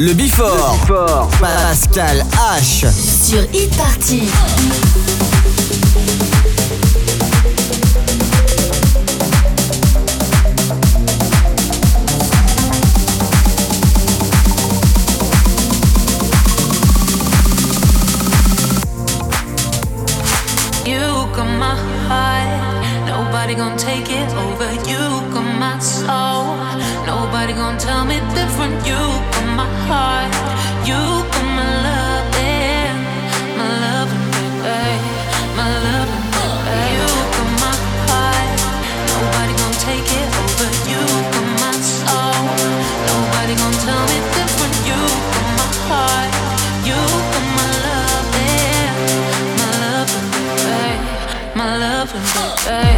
Le Bifort. Pascal H. Sur Hit Party. You got my heart, nobody gonna take it over. You got my soul, nobody gonna tell me different. You my heart. You put my love in, my love, baby,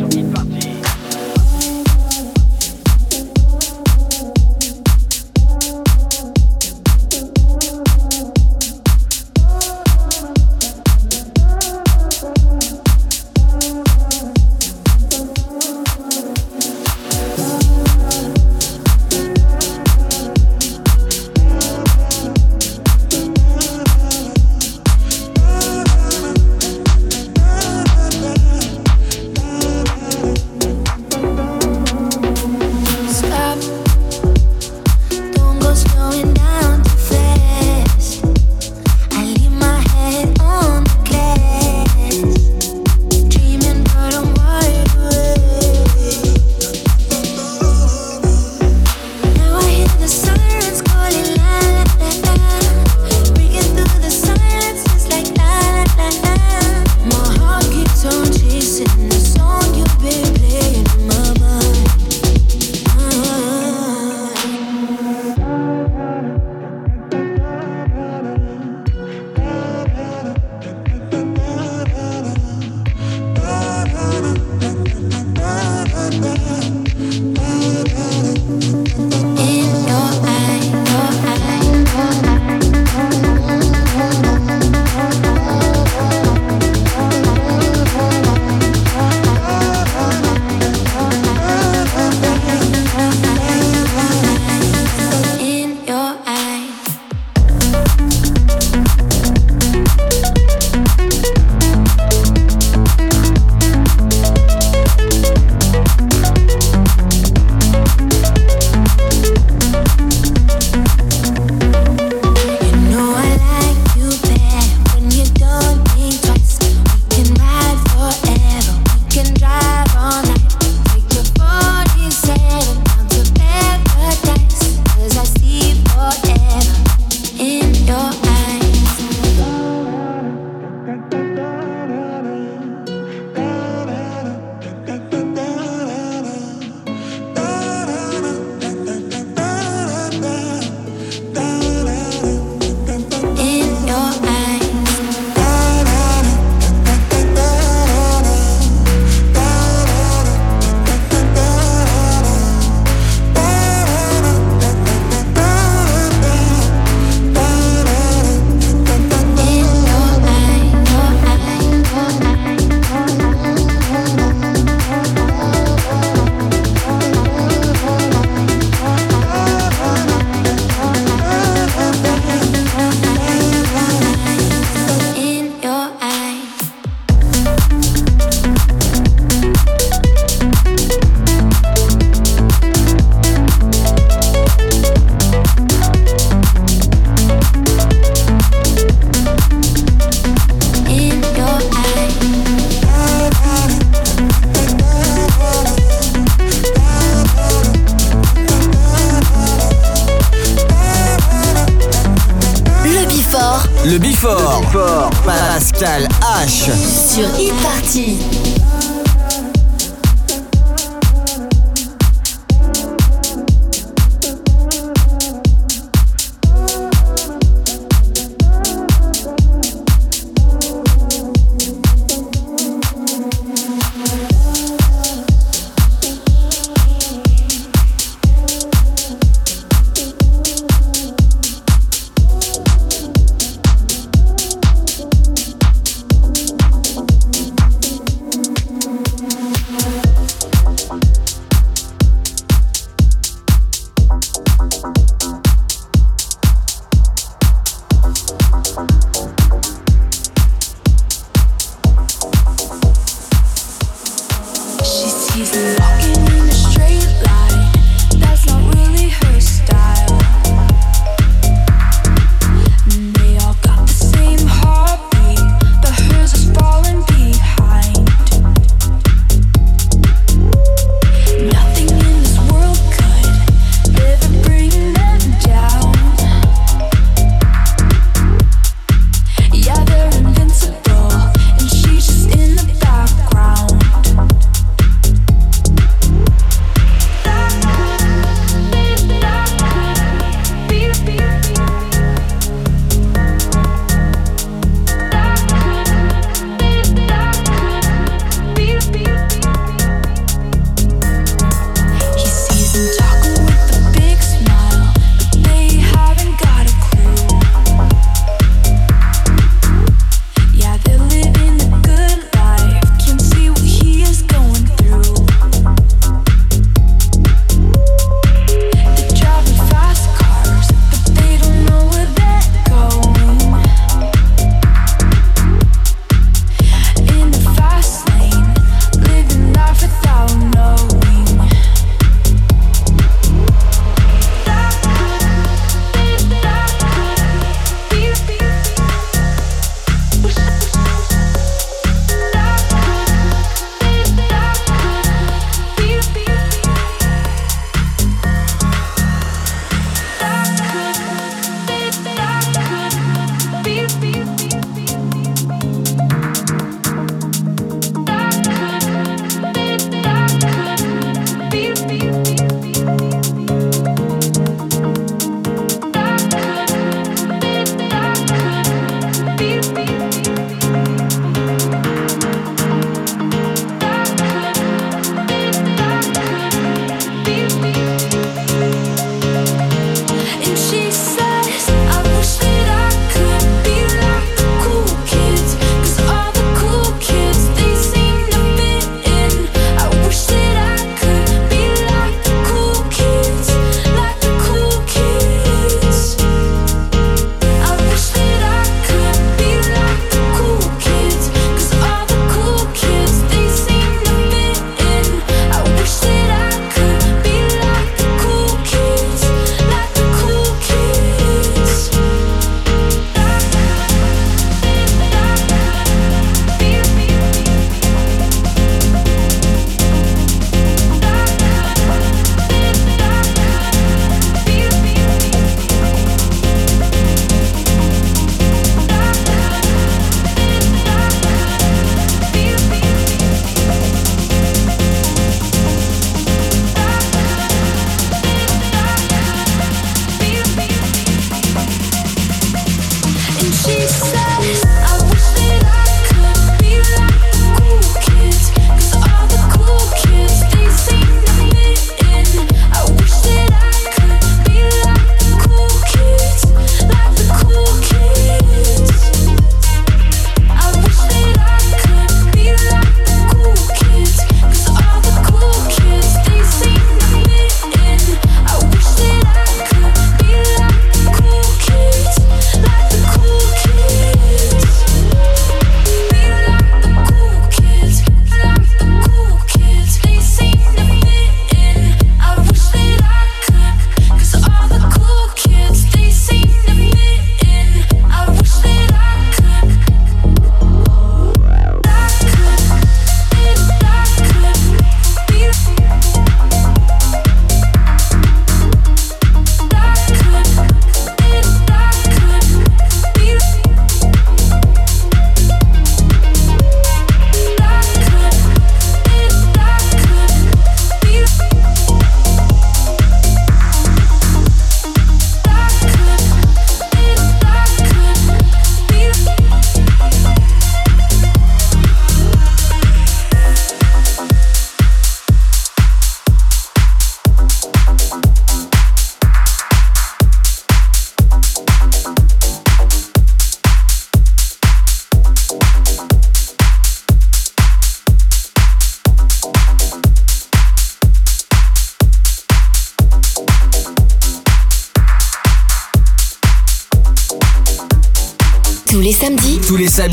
Pascal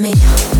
me.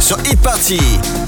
Sur Hit Party.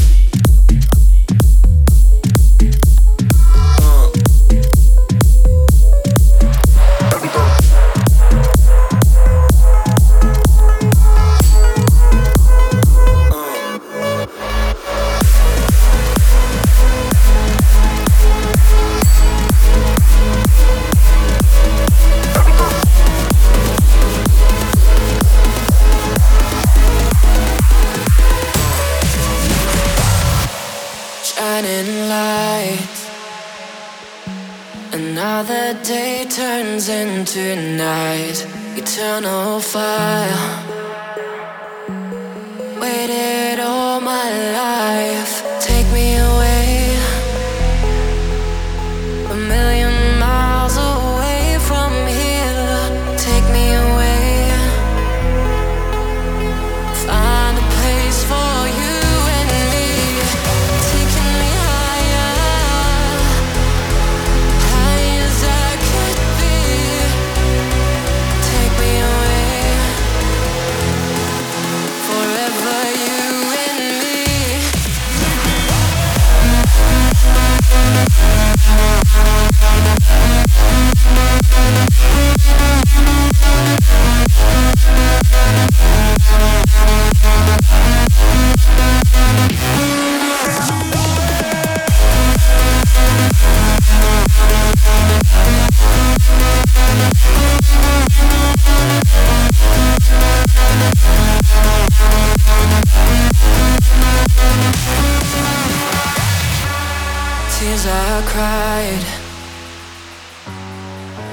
into night, eternal fire.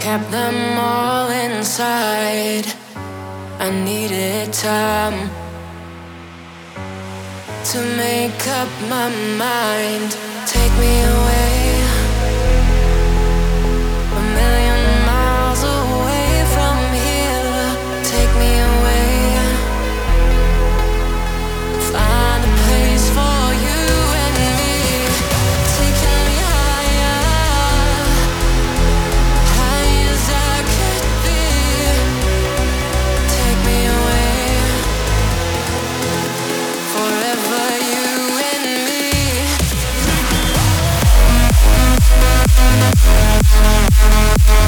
Trap them all inside. I needed time to make up my mind. Take me away. –